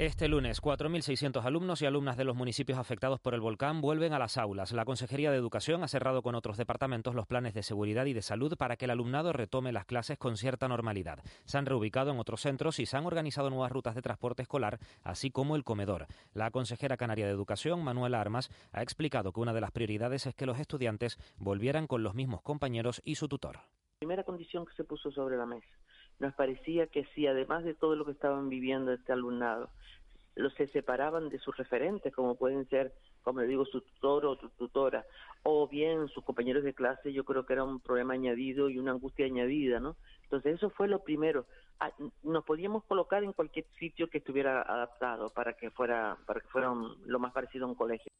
Este lunes, 4.600 alumnos y alumnas de los municipios afectados por el volcán vuelven a las aulas. La Consejería de Educación ha cerrado con otros departamentos los planes de seguridad y de salud para que el alumnado retome las clases con cierta normalidad. Se han reubicado en otros centros y se han organizado nuevas rutas de transporte escolar, así como el comedor. La consejera canaria de Educación, Manuela Armas, ha explicado que una de las prioridades es que los estudiantes volvieran con los mismos compañeros y su tutor. Primera condición que se puso sobre la mesa. Nos parecía que si además de todo lo que estaban viviendo este alumnado, los se separaban de sus referentes, como pueden ser, como le digo, su tutor o tu tutora, o bien sus compañeros de clase, yo creo que era un problema añadido y una angustia añadida, ¿no? Entonces eso fue lo primero. Ah, nos podíamos colocar en cualquier sitio que estuviera adaptado para que fuera, para que fuera lo más parecido a un colegio.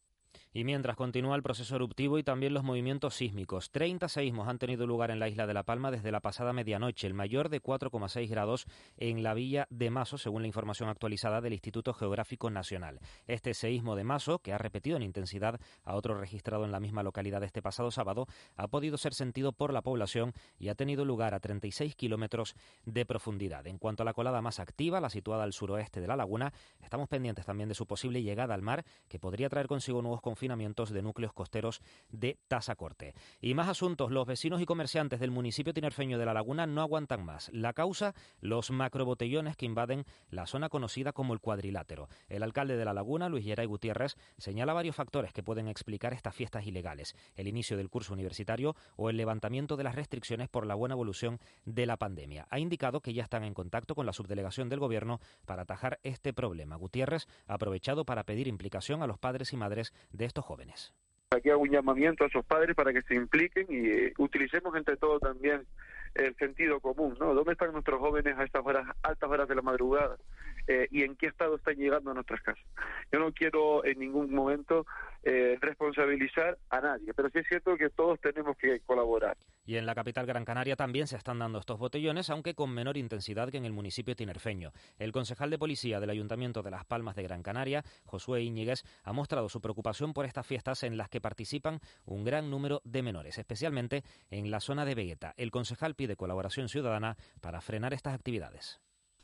Y mientras continúa el proceso eruptivo y también los movimientos sísmicos, 30 seísmos han tenido lugar en la isla de La Palma desde la pasada medianoche, el mayor de 4,6 grados en la villa de Maso, según la información actualizada del Instituto Geográfico Nacional. Este seísmo de Maso, que ha repetido en intensidad a otro registrado en la misma localidad este pasado sábado, ha podido ser sentido por la población y ha tenido lugar a 36 kilómetros de profundidad. En cuanto a la colada más activa, la situada al suroeste de la laguna, estamos pendientes también de su posible llegada al mar, que podría traer consigo nuevos conflictos confinamientos de núcleos costeros de Tasacorte. Y más asuntos, los vecinos y comerciantes del municipio tinerfeño de La Laguna no aguantan más. La causa, los macrobotellones que invaden la zona conocida como el cuadrilátero. El alcalde de La Laguna, Luis Geray Gutiérrez, señala varios factores que pueden explicar estas fiestas ilegales. El inicio del curso universitario o el levantamiento de las restricciones por la buena evolución de la pandemia. Ha indicado que ya están en contacto con la subdelegación del gobierno para atajar este problema. Gutiérrez ha aprovechado para pedir implicación a los padres y madres de estos jóvenes. Aquí hago un llamamiento a esos padres para que se impliquen y eh, utilicemos entre todos también el sentido común, ¿no? ¿Dónde están nuestros jóvenes a estas horas, altas horas de la madrugada? Eh, ¿Y en qué estado están llegando a nuestras casas? Yo no quiero en ningún momento eh, responsabilizar a nadie, pero sí es cierto que todos tenemos que colaborar. Y en la capital Gran Canaria también se están dando estos botellones, aunque con menor intensidad que en el municipio tinerfeño. El concejal de policía del Ayuntamiento de Las Palmas de Gran Canaria, Josué Íñiguez, ha mostrado su preocupación por estas fiestas en las que participan un gran número de menores, especialmente en la zona de Vegueta. El concejal pide colaboración ciudadana para frenar estas actividades.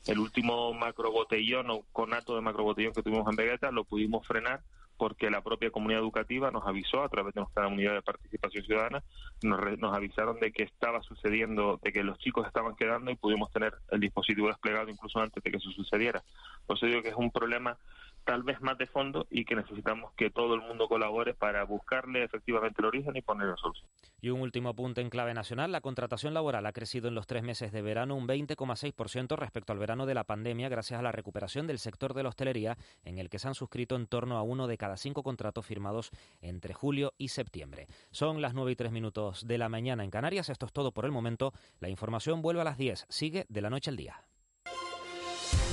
El último macrobotellón o conato de macrobotellón que tuvimos en Vegueta lo pudimos frenar porque la propia comunidad educativa nos avisó a través de nuestra unidad de participación ciudadana, nos, nos, avisaron de que estaba sucediendo, de que los chicos estaban quedando y pudimos tener el dispositivo desplegado incluso antes de que eso sucediera. Por eso digo que es un problema tal vez más de fondo y que necesitamos que todo el mundo colabore para buscarle efectivamente el origen y ponerle solución. Y un último apunte en clave nacional, la contratación laboral ha crecido en los tres meses de verano un 20,6% respecto al verano de la pandemia gracias a la recuperación del sector de la hostelería en el que se han suscrito en torno a uno de cada cinco contratos firmados entre julio y septiembre. Son las 9 y 3 minutos de la mañana en Canarias. Esto es todo por el momento. La información vuelve a las 10. Sigue de la noche al día.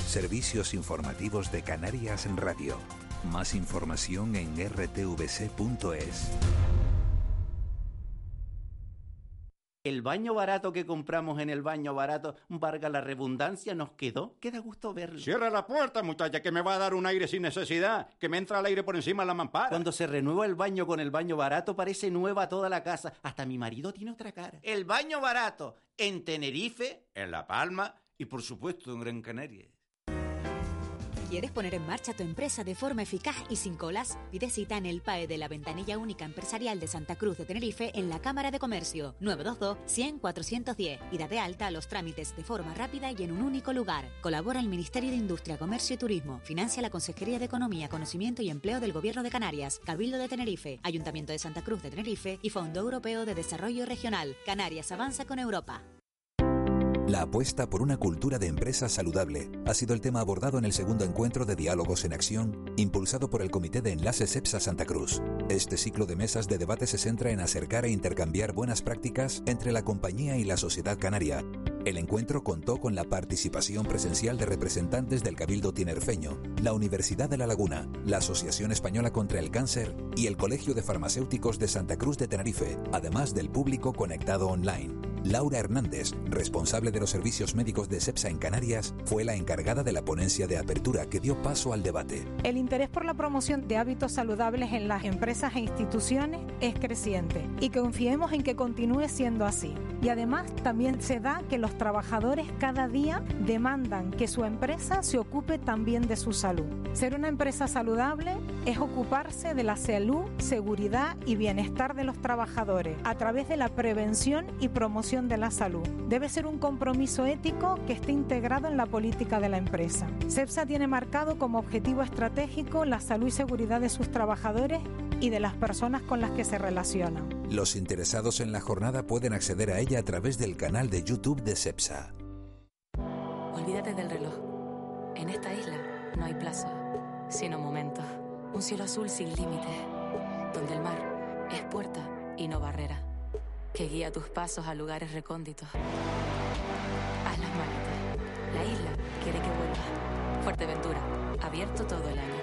Servicios informativos de Canarias en Radio. Más información en rtvc.es. El baño barato que compramos en el baño barato, valga la redundancia, nos quedó. Queda gusto verlo. Cierra la puerta, muchacha, que me va a dar un aire sin necesidad, que me entra el aire por encima de la mampara. Cuando se renueva el baño con el baño barato, parece nueva toda la casa. Hasta mi marido tiene otra cara. El baño barato, en Tenerife, en La Palma y por supuesto en Gran Canaria. ¿Quieres poner en marcha tu empresa de forma eficaz y sin colas? Pide cita en el PAE de la Ventanilla Única Empresarial de Santa Cruz de Tenerife en la Cámara de Comercio 922-100-410 y da de alta los trámites de forma rápida y en un único lugar. Colabora el Ministerio de Industria, Comercio y Turismo. Financia la Consejería de Economía, Conocimiento y Empleo del Gobierno de Canarias, Cabildo de Tenerife, Ayuntamiento de Santa Cruz de Tenerife y Fondo Europeo de Desarrollo Regional. Canarias avanza con Europa. La apuesta por una cultura de empresa saludable ha sido el tema abordado en el segundo encuentro de Diálogos en Acción, impulsado por el Comité de Enlaces EPSA Santa Cruz. Este ciclo de mesas de debate se centra en acercar e intercambiar buenas prácticas entre la compañía y la sociedad canaria. El encuentro contó con la participación presencial de representantes del Cabildo Tinerfeño, la Universidad de La Laguna, la Asociación Española contra el Cáncer y el Colegio de Farmacéuticos de Santa Cruz de Tenerife, además del público conectado online. Laura Hernández, responsable de los servicios médicos de SEPSA en Canarias, fue la encargada de la ponencia de apertura que dio paso al debate. El interés por la promoción de hábitos saludables en las empresas e instituciones es creciente y confiemos en que continúe siendo así. Y además también se da que los trabajadores cada día demandan que su empresa se ocupe también de su salud. Ser una empresa saludable es ocuparse de la salud, seguridad y bienestar de los trabajadores a través de la prevención y promoción de la salud. Debe ser un compromiso ético que esté integrado en la política de la empresa. CEPSA tiene marcado como objetivo estratégico la salud y seguridad de sus trabajadores y de las personas con las que se relacionan. Los interesados en la jornada pueden acceder a ella a través del canal de YouTube de CEPSA. Olvídate del reloj. En esta isla no hay plazo, sino momentos. Un cielo azul sin límites, donde el mar es puerta y no barrera que guía tus pasos a lugares recónditos. Haz las maletas. La isla quiere que vuelvas. Fuerteventura, abierto todo el año.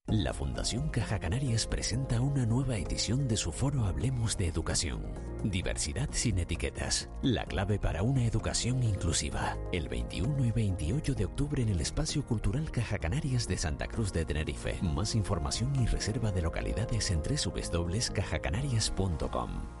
La Fundación Caja Canarias presenta una nueva edición de su foro Hablemos de Educación. Diversidad sin etiquetas. La clave para una educación inclusiva. El 21 y 28 de octubre en el Espacio Cultural Caja Canarias de Santa Cruz de Tenerife. Más información y reserva de localidades en www.cajacanarias.com.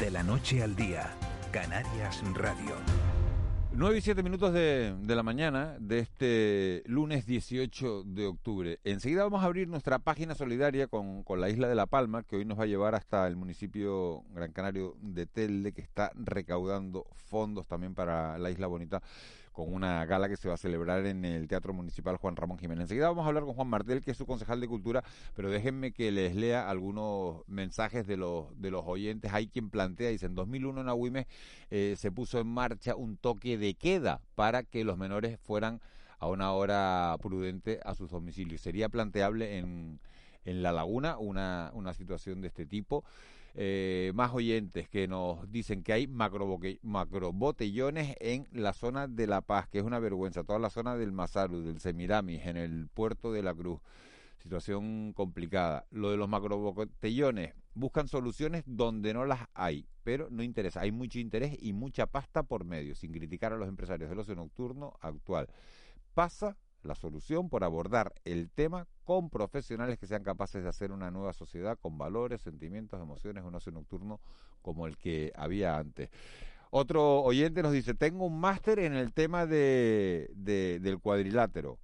De la noche al día, Canarias Radio. 9 y 7 minutos de, de, la mañana de este lunes 18 de octubre. Enseguida vamos a abrir nuestra página solidaria con, con, la isla de La Palma, que hoy nos va a llevar hasta el municipio Gran Canario de Telde, que está recaudando fondos también para la isla bonita con una gala que se va a celebrar en el Teatro Municipal Juan Ramón Jiménez. Enseguida vamos a hablar con Juan Martel, que es su concejal de Cultura, pero déjenme que les lea algunos mensajes de los, de los oyentes. Hay quien plantea, dice, en 2001 en Agüime eh, se puso en marcha un toque de queda para que los menores fueran a una hora prudente a sus domicilios. ¿Sería planteable en, en La Laguna una, una situación de este tipo? Eh, más oyentes que nos dicen que hay macro, macro botellones en la zona de La Paz, que es una vergüenza, toda la zona del Mazaru, del Semiramis, en el puerto de la Cruz. Situación complicada. Lo de los macro botellones, buscan soluciones donde no las hay, pero no interesa. Hay mucho interés y mucha pasta por medio, sin criticar a los empresarios del ocio nocturno actual. Pasa la solución por abordar el tema con profesionales que sean capaces de hacer una nueva sociedad con valores, sentimientos, emociones, un ocio nocturno como el que había antes. Otro oyente nos dice, tengo un máster en el tema de, del cuadrilátero.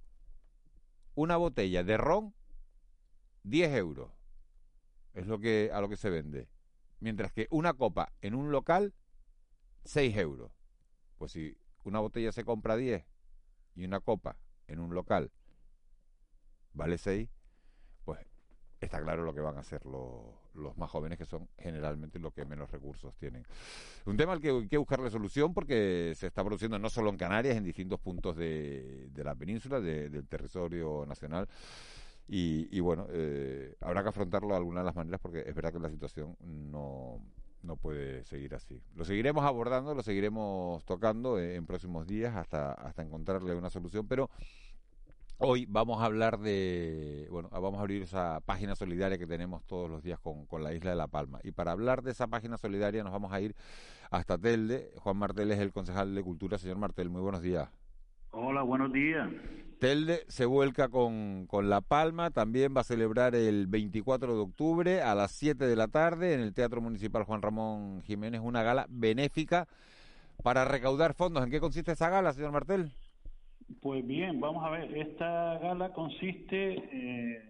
Una botella de ron, 10 euros. Es lo que, a lo que se vende. Mientras que una copa en un local, 6 euros. Pues si una botella se compra 10 y una copa en un local vale 6, pues está claro lo que van a hacer los, los, más jóvenes, que son generalmente los que menos recursos tienen. Un tema al que hay que buscarle solución porque se está produciendo no solo en Canarias, en distintos puntos de, de la península, del territorio nacional. Y, y bueno, eh, habrá que afrontarlo de alguna de las maneras porque es verdad que la situación no, no puede seguir así. Lo seguiremos abordando, lo seguiremos tocando en, próximos días hasta, hasta encontrarle una solución, pero hoy vamos a hablar de, bueno, vamos a abrir esa página solidaria que tenemos todos los días con, con la isla de La Palma. Y para hablar de esa página solidaria nos vamos a ir hasta Telde. Juan Martel es el concejal de Cultura. Señor Martel, muy buenos días. Hola, buenos días. Telde se vuelca con, con La Palma, también va a celebrar el 24 de octubre a las 7 de la tarde en el Teatro Municipal Juan Ramón Jiménez una gala benéfica para recaudar fondos. ¿En qué consiste esa gala, señor Martel? Pues bien, vamos a ver, esta gala consiste, eh,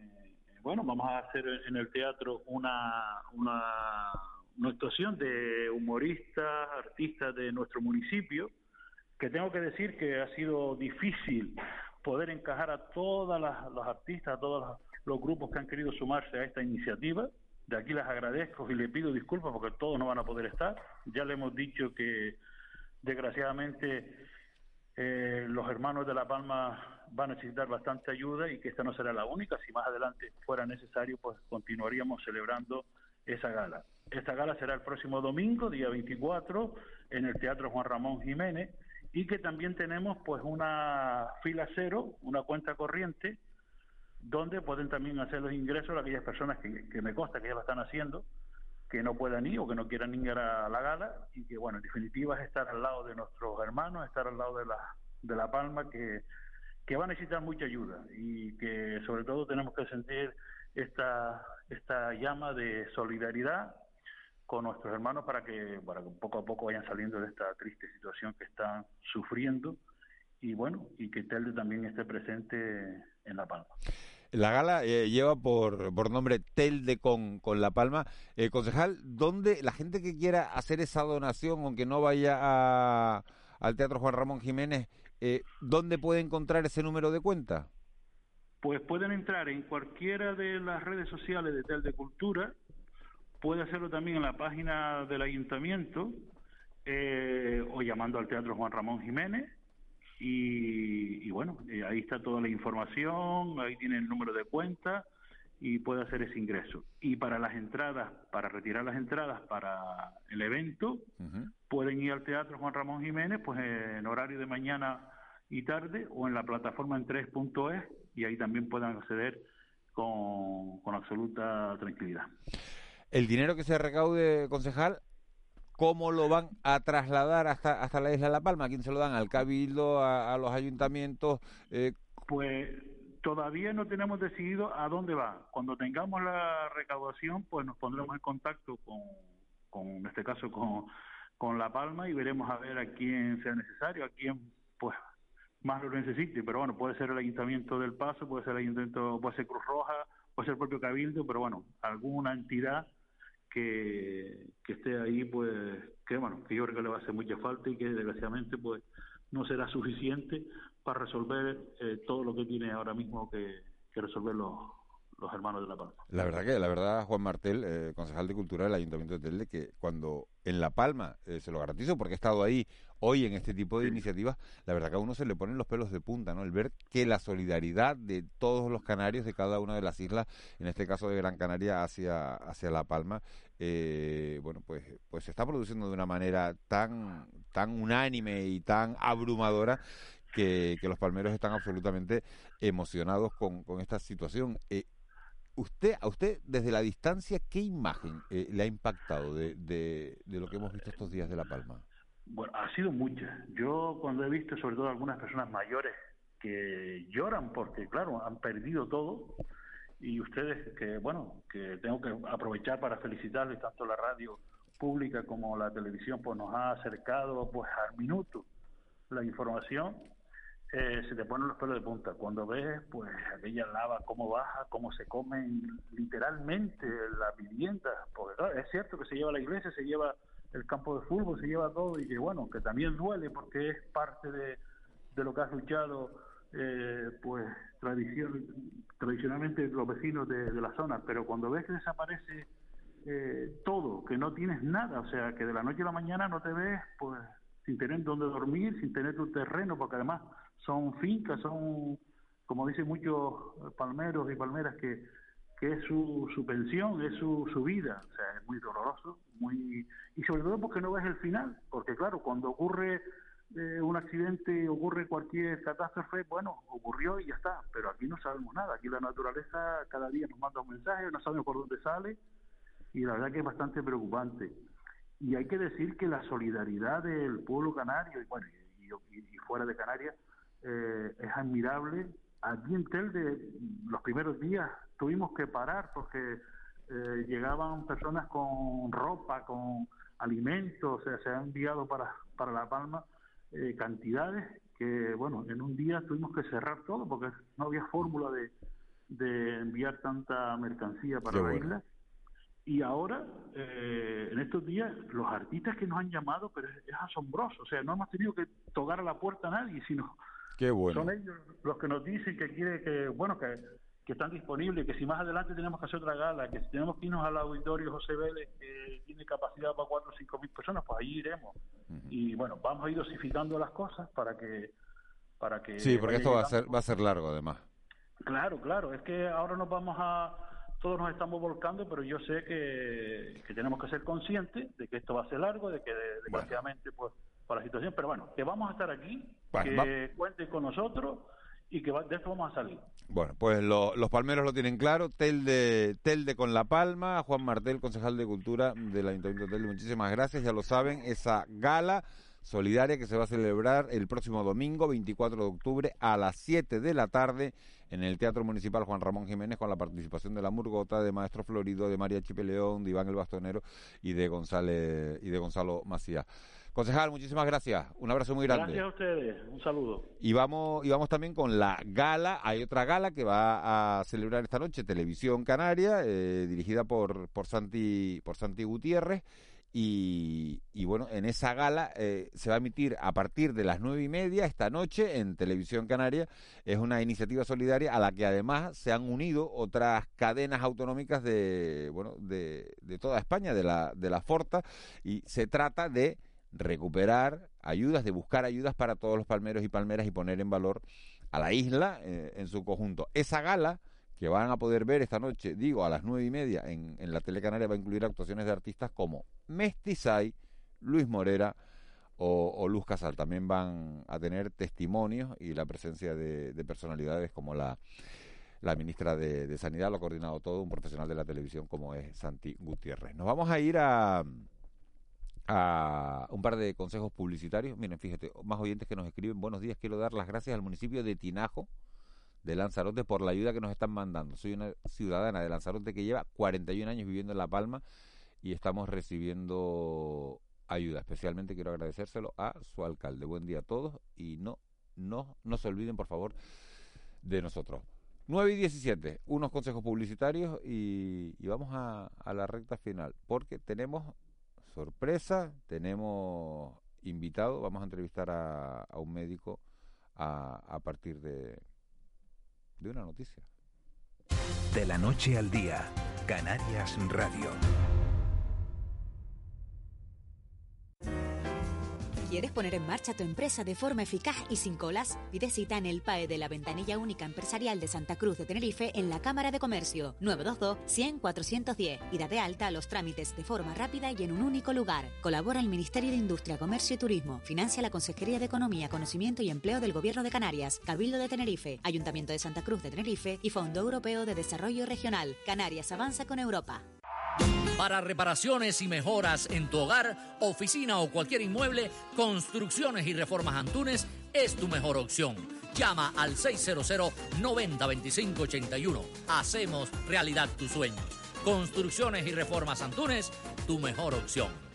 bueno, vamos a hacer en el teatro una, una, una actuación de humoristas, artistas de nuestro municipio, que tengo que decir que ha sido difícil poder encajar a todas las, los artistas, a todos los, grupos que han querido sumarse a esta iniciativa. De aquí les agradezco y les pido disculpas porque todos no van a poder estar. Ya le hemos dicho que desgraciadamente eh, los hermanos de La Palma van a necesitar bastante ayuda y que esta no será la única. Si más adelante fuera necesario, pues continuaríamos celebrando esa gala. Esta gala será el próximo domingo, día 24, en el Teatro Juan Ramón Jiménez y que también tenemos pues una fila cero, una cuenta corriente, donde pueden también hacer los ingresos a aquellas personas que, que me consta que ya lo están haciendo, que no puedan ir o que no quieran ir a la gala y que bueno, en definitiva es estar al lado de nuestros hermanos, estar al lado de la, de la Palma que, que va a necesitar mucha ayuda y que sobre todo tenemos que sentir esta, esta llama de solidaridad con nuestros hermanos para que, para que poco a poco vayan saliendo de esta triste situación que están sufriendo y bueno, y que Telde también esté presente en La Palma. La gala eh, lleva por, por nombre Telde con, con La Palma. Eh, concejal, ¿dónde la gente que quiera hacer esa donación, aunque no vaya a, al Teatro Juan Ramón Jiménez, eh, ¿dónde puede encontrar ese número de cuenta? Pues pueden entrar en cualquiera de las redes sociales de Telde Cultura, puede hacerlo también en la página del ayuntamiento eh, o llamando al Teatro Juan Ramón Jiménez. Y, bueno, eh, ahí está toda la información, ahí tiene el número de cuenta y puede hacer ese ingreso. Y para las entradas, para retirar las entradas para el evento, pueden ir al Teatro Juan Ramón Jiménez pues en horario de mañana y tarde o en la plataforma en 3.es y ahí también puedan acceder con, con absoluta tranquilidad. El dinero que se recaude, concejal, ¿cómo lo van a trasladar hasta, hasta la isla de La Palma? ¿A quién se lo dan? ¿Al cabildo, a, los ayuntamientos? Eh, pues todavía no tenemos decidido a dónde va. Cuando tengamos la recaudación, pues nos pondremos en contacto con, con en este caso, con, con La Palma y veremos a ver a quién sea necesario, a quién pues más lo necesite. Pero bueno, puede ser el Ayuntamiento del Paso, puede ser el Ayuntamiento, puede ser Cruz Roja, puede ser el propio Cabildo, pero bueno, alguna entidad que, esté ahí, pues, que bueno, que yo creo que le va a hacer mucha falta y que desgraciadamente, pues, no será suficiente para resolver eh, todo lo que tiene ahora mismo que, resolver los, los hermanos de La Palma. La verdad que, la verdad, Juan Martel, eh, concejal de Cultura del Ayuntamiento de Telde, que cuando en La Palma, eh, se lo garantizo porque he estado ahí hoy en este tipo de iniciativas, la verdad que a uno se le ponen los pelos de punta, ¿no? El ver que la solidaridad de todos los canarios de cada una de las islas, en este caso de Gran Canaria hacia, hacia La Palma, eh, bueno, pues, pues se está produciendo de una manera tan, tan unánime y tan abrumadora que, los palmeros están absolutamente emocionados con, con esta situación. Eh, usted, a usted, desde la distancia, ¿qué imagen eh, le ha impactado de, de, de, lo que hemos visto estos días de La Palma? Bueno, ha sido mucha. Yo cuando he visto sobre todo algunas personas mayores que lloran porque, claro, han perdido todo, y ustedes que, bueno, que tengo que aprovechar para felicitarles tanto la radio pública como la televisión, pues nos ha acercado pues al minuto la información eh, se te ponen los pelos de punta. Cuando ves, pues, aquella lava, cómo baja, cómo se comen literalmente las viviendas. Porque es cierto que se lleva la iglesia, se lleva el campo de fútbol, se lleva todo, y que bueno, que también duele porque es parte de, de lo que ha luchado, eh, pues, tradición, tradicionalmente los vecinos de, de, la zona. Pero cuando ves que desaparece eh, todo, que no tienes nada, o sea, que de la noche a la mañana no te ves, pues, sin tener dónde dormir, sin tener tu terreno, porque además son fincas, son, como dicen muchos palmeros y palmeras, que, que es su, su pensión, es su, su vida. O sea, es muy doloroso, muy y sobre todo porque no ves el final, porque claro, cuando ocurre eh, un accidente, ocurre cualquier catástrofe, bueno, ocurrió y ya está, pero aquí no sabemos nada, aquí la naturaleza cada día nos manda un mensaje, no sabemos por dónde sale, y la verdad que es bastante preocupante. Y hay que decir que la solidaridad del pueblo canario, y bueno, y, y fuera de Canarias, eh, es admirable. Aquí en Telde, los primeros días tuvimos que parar porque eh, llegaban personas con ropa, con alimentos, o sea, se han enviado para, para La Palma eh, cantidades que, bueno, en un día tuvimos que cerrar todo porque no había fórmula de, de enviar tanta mercancía para la isla. Y ahora, eh, en estos días, los artistas que nos han llamado, pero es, asombroso, o sea, no hemos tenido que tocar a la puerta a nadie, sino Qué bueno. son ellos los que nos dicen que quiere que, bueno, que, que están disponibles, que si más adelante tenemos que hacer otra gala, que si tenemos que irnos al auditorio José Vélez, que tiene capacidad para cuatro o cinco mil personas, pues ahí iremos. Y bueno, vamos a ir dosificando las cosas para que... Para que Sí, porque esto va a ser va a ser largo además. Claro, claro, es que ahora nos vamos a, todos nos estamos volcando, pero yo sé que, que tenemos que ser conscientes de que esto va a ser largo, de que desgraciadamente, pues, por la situación, pero bueno, que vamos a estar aquí, Bueno, que cuenten con nosotros y que va- de esto vamos a salir. Bueno, pues lo- los palmeros lo tienen claro. Telde, Telde con La Palma, Juan Martel, concejal de Cultura del Ayuntamiento de Telde, muchísimas gracias. Ya lo saben, esa gala solidaria que se va a celebrar el próximo domingo, 24 de octubre, a las 7 de la tarde, en el Teatro Municipal Juan Ramón Jiménez, con la participación de la Murgota, de Maestro Florido, de María Chipe León, de Iván el Bastonero y de, González, y de Gonzalo Macías. Concejal, muchísimas gracias. Un abrazo muy grande. Gracias a ustedes, un saludo. Y vamos, y vamos también con la gala. Hay otra gala que va a celebrar esta noche, Televisión Canaria, eh, dirigida por, por, Santi, por Santi Gutiérrez. Y, y bueno, en esa gala eh, se va a emitir a partir de las nueve y media esta noche en Televisión Canaria. Es una iniciativa solidaria a la que además se han unido otras cadenas autonómicas de, bueno, de, de toda España, de la, de la Forta. Y se trata de recuperar ayudas, de buscar ayudas para todos los palmeros y palmeras y poner en valor a la isla eh, en su conjunto. Esa gala que van a poder ver esta noche, digo, a las nueve y media en, en la Telecanaria va a incluir actuaciones de artistas como Mestizay, Luis Morera o, Luz Casal. También van a tener testimonios y la presencia de, de personalidades como la, la ministra de, de Sanidad, lo ha coordinado todo, un profesional de la televisión como es Santi Gutiérrez. Nos vamos a ir a a un par de consejos publicitarios. Miren, fíjate, más oyentes que nos escriben. Buenos días, quiero dar las gracias al municipio de Tinajo, de Lanzarote, por la ayuda que nos están mandando. Soy una ciudadana de Lanzarote que lleva 41 años viviendo en La Palma y estamos recibiendo ayuda. Especialmente quiero agradecérselo a su alcalde. Buen día a todos y no, no, no se olviden, por favor, de nosotros. 9 y 17, unos consejos publicitarios y, vamos a, la recta final, porque tenemos sorpresa, tenemos invitado, vamos a entrevistar a, un médico a partir de, de una noticia. De la noche al día, Canarias Radio. ¿Quieres poner en marcha tu empresa de forma eficaz y sin colas? Pide cita en el PAE de la Ventanilla Única Empresarial de Santa Cruz de Tenerife en la Cámara de Comercio 922-100-410 y date alta a los trámites de forma rápida y en un único lugar. Colabora el Ministerio de Industria, Comercio y Turismo. Financia la Consejería de Economía, Conocimiento y Empleo del Gobierno de Canarias, Cabildo de Tenerife, Ayuntamiento de Santa Cruz de Tenerife y Fondo Europeo de Desarrollo Regional. Canarias avanza con Europa. Para reparaciones y mejoras en tu hogar, oficina o cualquier inmueble, Construcciones y Reformas Antunes es tu mejor opción. Llama al 600 90 25 81. Hacemos realidad tus sueños. Construcciones y Reformas Antunes, tu mejor opción.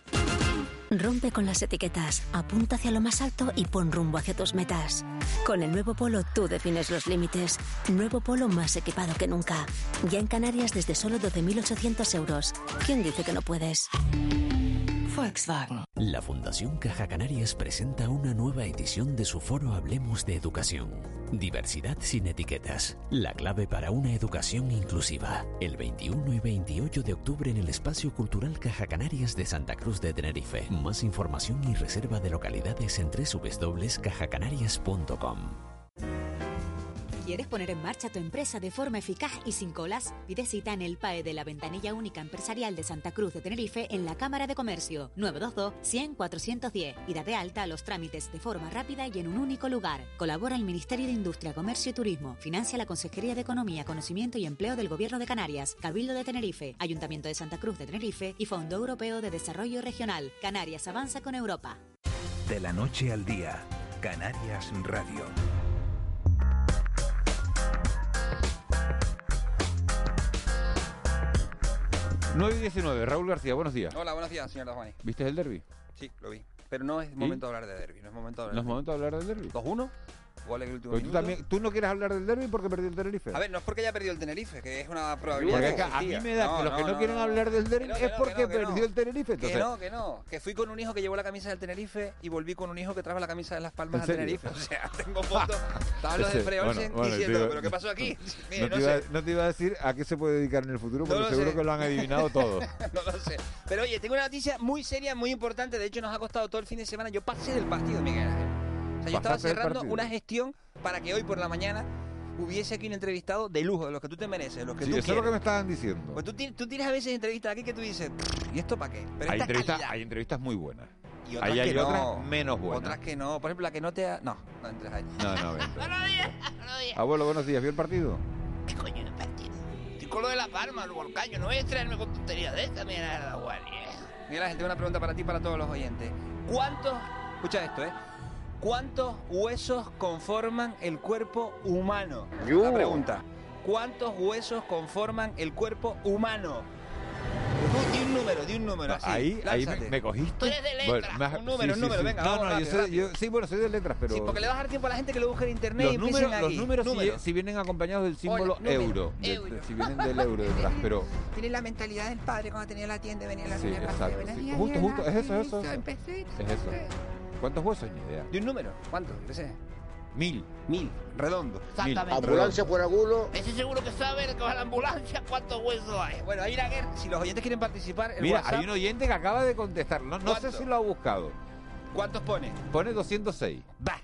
Rompe con las etiquetas, apunta hacia lo más alto y pon rumbo hacia tus metas. Con el nuevo Polo tú defines los límites. Nuevo Polo más equipado que nunca. Ya en Canarias desde solo 12.800 euros. ¿Quién dice que no puedes? Volkswagen. La Fundación Caja Canarias presenta una nueva edición de su foro Hablemos de Educación. Diversidad sin etiquetas. La clave para una educación inclusiva. El 21 y 28 de octubre en el Espacio Cultural Caja Canarias de Santa Cruz de Tenerife. Más información y reserva de localidades en www.cajacanarias.com. ¿Quieres poner en marcha tu empresa de forma eficaz y sin colas? Pide cita en el PAE de la Ventanilla Única Empresarial de Santa Cruz de Tenerife en la Cámara de Comercio 922-100-410 y date alta a los trámites de forma rápida y en un único lugar. Colabora el Ministerio de Industria, Comercio y Turismo. Financia la Consejería de Economía, Conocimiento y Empleo del Gobierno de Canarias, Cabildo de Tenerife, Ayuntamiento de Santa Cruz de Tenerife y Fondo Europeo de Desarrollo Regional. Canarias avanza con Europa. De la noche al día, Canarias Radio. 9 y 19, Raúl García, buenos días. Hola, buenos días, señor Juani. ¿Viste el derby? Sí, lo vi. Pero no es momento de hablar de derby, no es momento de hablar ¿No es momento de hablar del derby? 2-1, gol en el último tú, minuto. también, tú no quieres hablar del derby porque perdió el Tenerife. A ver, no es porque haya perdido el Tenerife, que es una probabilidad. Porque que que a mí existía. me da que los que no, quieren hablar del derby Que no, que es no, porque que no, que perdió el Tenerife. Que Entonces, no, que no. Que fui con un hijo que llevó la camisa del Tenerife y volví con un hijo que trajo la camisa de Las Palmas ¿En al serio? Tenerife. O sea, tengo fotos. Estaban los de Ese- Freolsen bueno, bueno, diciendo, ¿pero qué pasó aquí? Mire, no, no, te iba, sé. no te iba a decir a qué se puede dedicar en el futuro, porque lo seguro sé. que lo han adivinado todo. no lo sé. Pero oye, tengo una noticia muy seria, muy importante. De hecho, nos ha costado todo el fin de semana. Yo pasé del partido, Miguel Ángel. O sea, yo estaba cerrando una gestión para que hoy por la mañana hubiese aquí un entrevistado de lujo, de los que tú te mereces, los que Sí, tú eso es lo que me quieres. estaban diciendo. Pues tú, tú tienes a veces entrevistas aquí que tú dices, ¿y esto para qué? Pero Hay entrevistas, hay entrevistas muy buenas. Y otras Ahí hay que no. otras menos buenas. Otras que no. Por ejemplo, la que no te ha... No, no entres ahí. No, no, vente. Abuelo, buenos días. ¿Vio el partido? ¿Qué coño de partido? Estoy con lo de la palma, el volcán. Yo no voy a extraerme con tonterías de esta, mira la guardia. Miguel Ángel, tengo una pregunta para ti y para todos los oyentes. ¿Cuántos, escucha esto, eh? ¿Cuántos huesos conforman el cuerpo humano? La pregunta. ¿Cuántos huesos conforman el cuerpo humano? Di un número, di un número. así, ahí ahí me, cogiste. Tú eres de letras, Bueno, un número, un número, venga, No, vamos, no, yo rápido, soy, rápido. yo- sí, bueno, soy de letras, pero... Sí, porque le vas a dar tiempo a la gente que lo busque en internet los y números, los aquí. números, si- Números. Si, vienen acompañados del símbolo euro, de- euro. de- si vienen del euro detrás, pero Tiene la mentalidad del padre cuando tenía la tienda y venía a la sí, señora exacto, sí. justo, justo, es eso, es eso, eso. empecé. es eso. ¿Cuántos huesos? Ni idea. ¿De un número? ¿Cuánto? Empecé. Mil. Mil, redondo. Exactamente. Ambulancia por alguno. Ese seguro que sabe que va a la ambulancia cuántos huesos hay. Bueno, ahí la guerra, si los oyentes quieren participar, el Mira, WhatsApp, hay un oyente que acaba de contestar, no, no sé si lo ha buscado. ¿cuántos pone? Pone 206. Va.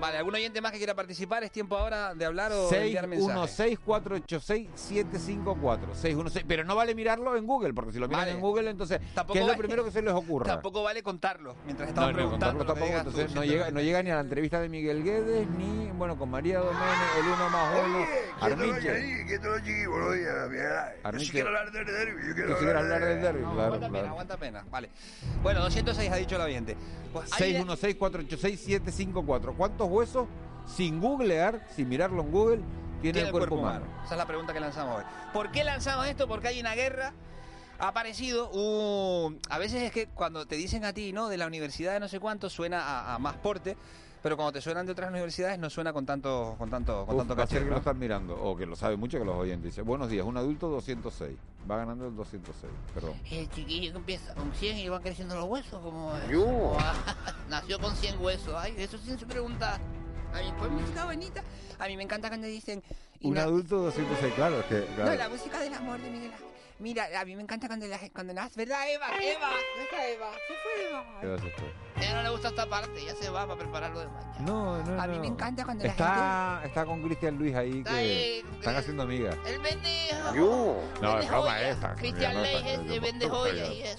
Vale, ¿algún oyente más que quiera participar? ¿Es tiempo ahora de hablar o de enviar mensajes? 616-486-754. 616. Pero no vale mirarlo en Google, porque si lo miran Vale. en Google, entonces, Tampoco ¿qué es lo primero que se les ocurra? Tampoco vale contarlo mientras No, estamos no, preguntando. contarlo tampoco, digas tú, entonces no llega, no llega ni a la entrevista de Miguel Guedes, ni, bueno, con María Doménez, el uno más uno, Armiche. Que todo. Yo quiero hablar del derbi, yo quiero hablar del derbi, No, claro, aguanta pena, aguanta pena. Vale. Bueno, 206 ha dicho el oyente. Pues ahí- 616-486-754. ¿Cuántos huesos, sin googlear, sin mirarlo en Google, tiene, tiene el cuerpo, humano? Esa es la pregunta que lanzamos hoy. ¿Por qué lanzamos esto? Porque hay una guerra. Ha aparecido un... A veces es que cuando te dicen a ti, ¿no? De la universidad de no sé cuánto, suena a, a más porte, pero cuando te suenan de otras universidades no suena con tanto con tanto, con Uf, tanto caché, que ¿no? lo están mirando, o que lo sabe mucho que los oyentes. Dice, buenos días, un adulto 206. Va ganando el 206, perdón. El chiquillo que empieza con 100 y van creciendo los huesos, como ah, Nació con 100 huesos. Ay, eso sí se pregunta. A mí, pues música bonita. A mí me encanta cuando dicen. Un adulto 206, claro, es que... No, claro. la música del amor de Miguel Ángel. Mira, a mí me encanta cuando, la, gente- cuando nace. ¿Verdad, Eva? Eva, ¿dónde está Eva? Se fue Eva. ¿Qué vas a hacer? A ella no le gusta esta parte, ya se va para preparar lo de mañana. No, no, A mí no. me encanta cuando la está, Está con Cristian Luis ahí, Está que ahí, están haciendo amigas. El pendejo. Yo. No, Vende es broma esta. Cristian de vende joyas y eso.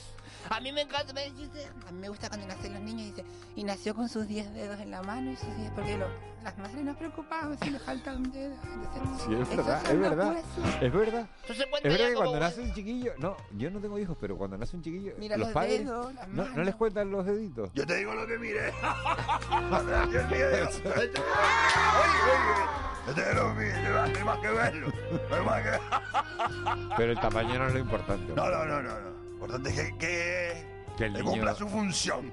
A mí me encanta, me dice, a mí me gusta cuando nacen los niños y dice, y nació con sus 10 dedos en la mano y sus 10, porque lo- las madres nos preocupaban si le falta un dedo. Entonces, Sí, es verdad, es verdad. Es verdad. Es verdad que cuando nace un chiquillo, no, yo no tengo hijos, pero cuando nace un chiquillo, Mira los los padres dedos, las no, no les cuentan los deditos. Yo te digo lo que mire. Cuando nació el mío, digo, "Este- oye, oye, Pero el tamaño no es lo importante. No, no, no, no. no. Lo importante es que, que, Que el que niño- cumpla su función.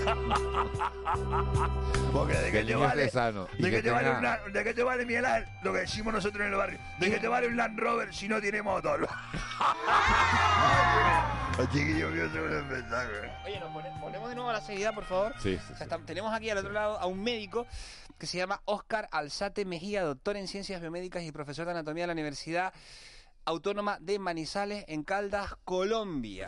Porque de Que te vale, sano de que que te vale tenga- un Land- de que te vale Miguel Ángel, lo que decimos nosotros en el barrio, de que te vale un Land Rover si no tiene motor. El chiquillo mío un espectáculo. Oye, nos pone- ponemos de nuevo a la seriedad, por favor. Sí, sí, O sea, está- tenemos aquí al otro lado a un médico que se llama Oscar Alzate Mejía, doctor en ciencias biomédicas y profesor de anatomía de la Universidad Autónoma de Manizales en Caldas, Colombia.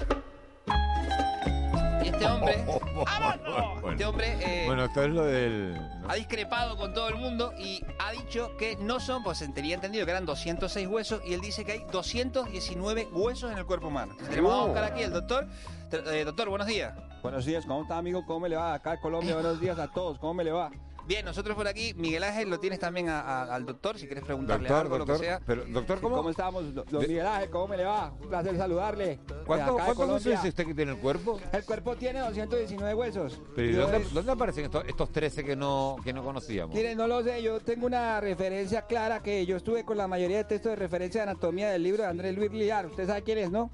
Y este hombre, este hombre eh, Bueno, esto es lo del... ha discrepado con todo el mundo y ha dicho que no son, pues se tenía entendido que eran 206 huesos y él dice que hay 219 huesos en el cuerpo humano. Tenemos a Oscar aquí, el doctor. Eh, doctor, buenos días. Buenos días, ¿cómo está amigo? ¿Cómo me le va? Acá en Colombia, buenos días a todos, ¿cómo me le va? Bien, nosotros por aquí, Miguel Ángel, lo tienes también a- a- al doctor, si quieres preguntarle Doctor, algo, lo doctor, que sea. pero doctor, ¿cómo? ¿Cómo estamos? Don De- Miguel Ángel, ¿cómo me le va? Un placer saludarle. ¿Cuánto, cuántos huesos Colombia. dice usted que tiene el cuerpo? El cuerpo tiene 219 huesos. Pero ¿y Yo dónde, es- dónde aparecen estos, estos 13 que no, que no conocíamos? Mire, no lo sé, yo tengo una referencia clara que yo estuve con la mayoría de textos de referencia de anatomía del libro de Andrés Luis Liar. Usted sabe quién es, ¿no?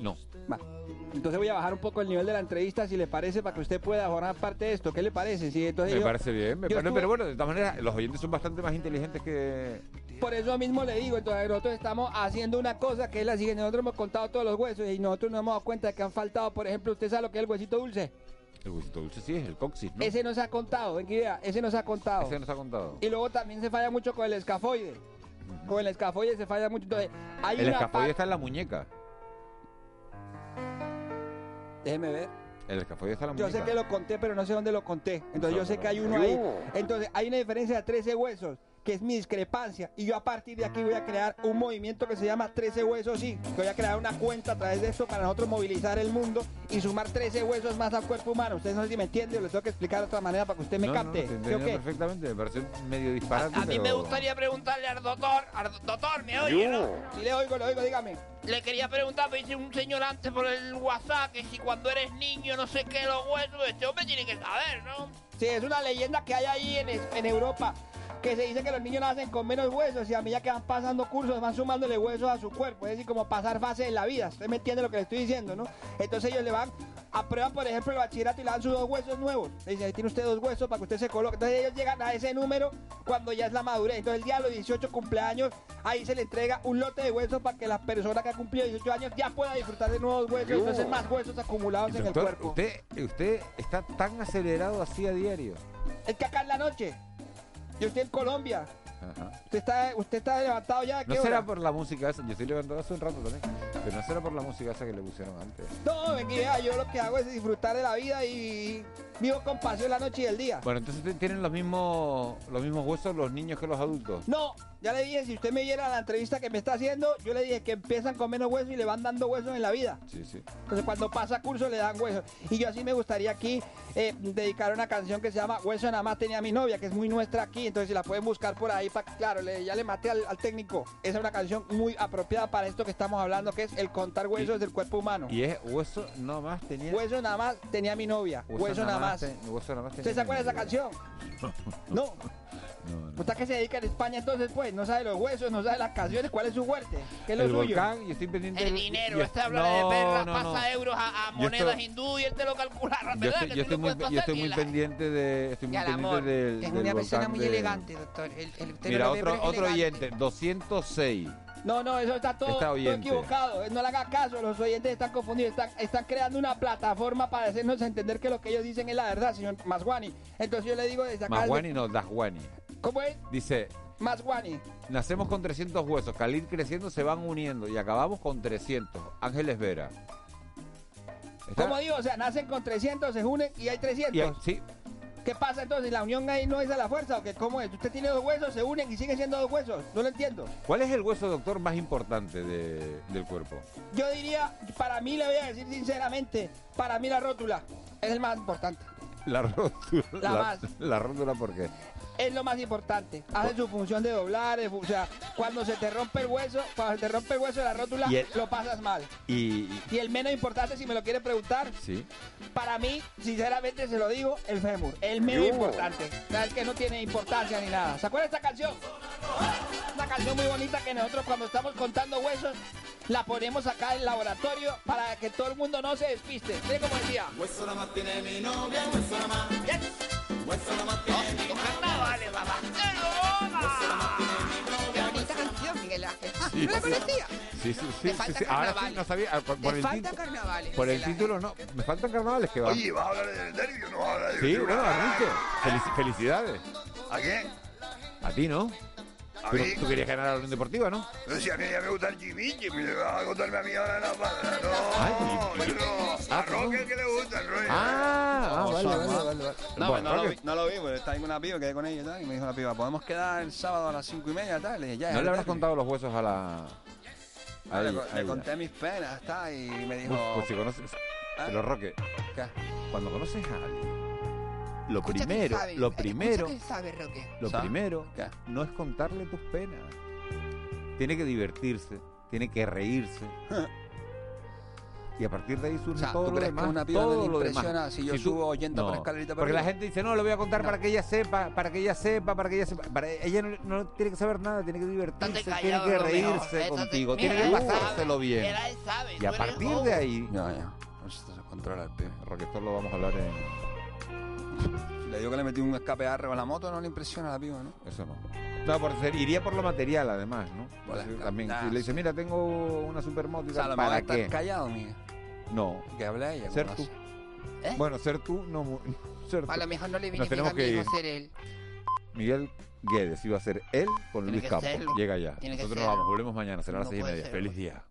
No. Va. Entonces voy a bajar un poco el nivel de la entrevista, si le parece, para que usted pueda formar parte de esto. ¿Qué le parece? Sí, entonces Me yo- parece bien, me parece- estuve- pero bueno, de todas maneras, los oyentes son bastante más inteligentes que... Por eso mismo le digo, entonces nosotros estamos haciendo una cosa que es la siguiente. Nosotros hemos contado todos los huesos y nosotros nos hemos dado cuenta de que han faltado, por ejemplo, usted sabe lo que es el huesito dulce. El huesito dulce sí es el coxis, ¿no? Ese no se ha contado, ven que idea, ese no se ha contado. Ese nos ha contado. Y luego también se falla mucho con el escafoide. Con el escafoide se falla mucho. Entonces, hay El una escafoide está en la muñeca. Déjeme ver. El escafoide está la Yo sé que lo conté, pero no sé dónde lo conté. Entonces yo sé que hay uno ahí. Entonces hay una diferencia de 13 huesos, que es mi discrepancia. Y yo a partir de aquí voy a crear un movimiento que se llama 13 huesos, sí. Que voy a crear una cuenta a través de esto para nosotros movilizar el mundo y sumar 13 huesos más al cuerpo humano. Ustedes no sé si me entienden, lo tengo que explicar de otra manera para que usted me No, no, capte. perfectamente, me parece medio disparate, A mí me gustaría preguntarle al doctor, al doctor, ¿me oye, no? Sí, le oigo, le oigo, dígame. Le quería preguntar, me dice un señor antes por el WhatsApp que si cuando eres niño no sé qué los huesos, este hombre tiene que saber, ¿no? Sí, es una leyenda que hay ahí en, en Europa. Que se dice que los niños nacen con menos huesos y a medida que van pasando cursos van sumándole huesos a su cuerpo. Es decir, como pasar fase en la vida. Usted me entiende lo que le estoy diciendo, ¿no? Entonces ellos le van, aprueban por ejemplo el bachillerato y le dan sus dos huesos nuevos. Le dicen, ahí tiene usted dos huesos para que usted se coloque. Entonces ellos llegan a ese número cuando ya es la madurez. Entonces el día de los 18 cumpleaños, ahí se le entrega un lote de huesos para que la persona que ha cumplido 18 años ya pueda disfrutar de nuevos huesos. Entonces más huesos acumulados en el cuerpo. usted, usted está tan acelerado así a diario. Es que acá en la noche. Yo estoy en Colombia. Ajá. Usted está, usted está levantado ya. ¿a No será hora? por la música esa, yo estoy levantado hace un rato también, pero no será por la música esa que le pusieron antes. No, me queda, yo lo que hago es disfrutar de la vida y vivo con pasión la noche y el día. Bueno, entonces tienen los mismos, los mismos huesos los niños que los adultos. No, ya le dije, si usted me viera la entrevista que me está haciendo, yo le dije que empiezan con menos huesos y le van dando huesos en la vida. Sí, sí. Entonces cuando pasa curso le dan huesos. Y yo así me gustaría aquí eh, dedicar una canción que se llama Hueso nada más tenía mi novia, que es muy nuestra aquí. Entonces si la pueden buscar por ahí, claro, le- ya le maté al, al técnico. Esa es una canción muy apropiada para esto que estamos hablando, que es el contar huesos del cuerpo humano. Y es hueso no más tenía. Hueso nada más tenía mi novia. Hueso, nada más. te- hueso nada más tenía ¿Usted se acuerda de esa canción? No. No, ¿Usted a qué se dedica en España entonces, pues? No sabe los huesos, no sabe las canciones, ¿cuál es su fuerte? ¿Qué es lo El suyo? volcán, yo estoy pendiente El dinero, este habla no, de perlas, no, pasa euros a, monedas estoy- hindú y él te lo calcula, Yo Que yo estoy muy, yo estoy muy la- pendiente de, estoy muy pendiente amor. del, Es del una persona muy de- elegante, doctor. El- el- usted Mira, lo ve, otro, otro oyente, 206. No, no, eso está todo, Está todo equivocado. No le haga caso, los oyentes están confundidos. Están, están creando una plataforma para hacernos entender que lo que ellos dicen es la verdad, señor Masguani. Entonces yo le digo desde acá... Masguani no, Dasguani. ¿Cómo es? Dice, Masguani. nacemos con 300 huesos, que al ir creciendo se van uniendo y acabamos con 300. Ángeles Vera. ¿Está? ¿Cómo digo? O sea, nacen con 300, se unen y hay 300. Y hay- sí, ¿Qué pasa entonces? ¿La unión ahí no es a la fuerza o qué? ¿Cómo es? Usted tiene dos huesos, se unen y siguen siendo dos huesos. No lo entiendo. ¿Cuál es el hueso, doctor, más importante de- del cuerpo? Yo diría, para mí le voy a decir sinceramente, para mí la rótula es el más importante. La rótula. La más. la rótula, ¿por qué? Es lo más importante. Hace su función de doblar, de o sea, cuando se te rompe el hueso, cuando se te rompe el hueso de la rótula, el- lo pasas mal. Y, Y el menos importante, si me lo quiere preguntar, sí. para mí, sinceramente se lo digo, el fémur. El menos Yo. importante. O sea, el que no tiene importancia ni nada. ¿Se acuerda de esta canción? Una canción muy bonita que nosotros cuando estamos contando huesos, la ponemos acá en el laboratorio para que todo el mundo no se despiste. Mire como decía. Hueso nada más tiene mi novia, hueso nada más. Hueso nada más tiene mi carnavales, papá. Qué bonita canción, Miguel Ángel. Ah, Sí, ¿No la sí. conocía? Sí, sí, sí. Sí, falta sí. Ahora sí, carnavales. no sabía. ah, Por, por Le el falta título- carnavales, Por el Miguel título no. Me faltan carnavales que va. Oye, ¿vas a hablar del nervio? No vas a hablar de Sí, bueno, Enrique. felici- felicidades. ¿A quién? A ti, ¿no? ¿A Tú, tú querías ganar la Unión Deportiva, ¿no? No sé, a mí ya me gusta el chimichi, me vas a contarme a mí ahora la madre. No, Ay, no. ah, A Roque que le gusta el rollo. Ah, ah, vale, vale, vale, vale. No, Bueno, no, lo vi, no lo vi, porque estaba con una piba, quedé con ella y tal, y me dijo la piba, podemos quedar el sábado a las cinco y media tal. Le dije, ya, ¿No ya, le habrás contado los huesos a la. A le, ella- a le ella? conté mis penas, está, y me dijo. Pues, pues si conoces. ¿Ah? Pero Roque, ¿Qué? cuando conoces a alguien, lo Escucha que primero, sabe, lo primero, que sabe, Roque. lo ¿Sabe? primero ¿Qué? no es contarle tus penas. Tiene que divertirse, tiene que reírse. y a partir de ahí surge O sea, todo ¿tú lo demás. una piba no todo le lo impresiona demás. si yo tú- subo 80 por no, escalerita para Porque la gente dice, no, lo voy a contar No. para que ella sepa, para que ella sepa, para que ella sepa. Para ella no, no tiene que saber nada, tiene que divertirse, tiene que reírse estate- contigo, mira, tiene que pasárselo sabe, bien. sabe, y a partir de ahí... Ya, ya. Esto se controla el pibe. Porque esto lo vamos a hablar en... Si le digo que le metí un escape arre con la moto, no le impresiona a la piba, ¿no? Eso no. No, por ser, iría por lo material además, ¿no? Por Así las también, si le dice, mira, tengo una supermoto y O sea, a lo ¿para qué? callado, Miguel. No. Que hable ella. Ser tú. ¿Eh? Bueno, ser tú, no... Ser A tú. lo mejor no le viene tenemos a que ir. ser él. Miguel Guedes iba a ser él con Tiene Luis serlo. Llega ya. Tiene Nosotros nos vamos, volvemos mañana, será las No seis y media. Feliz día.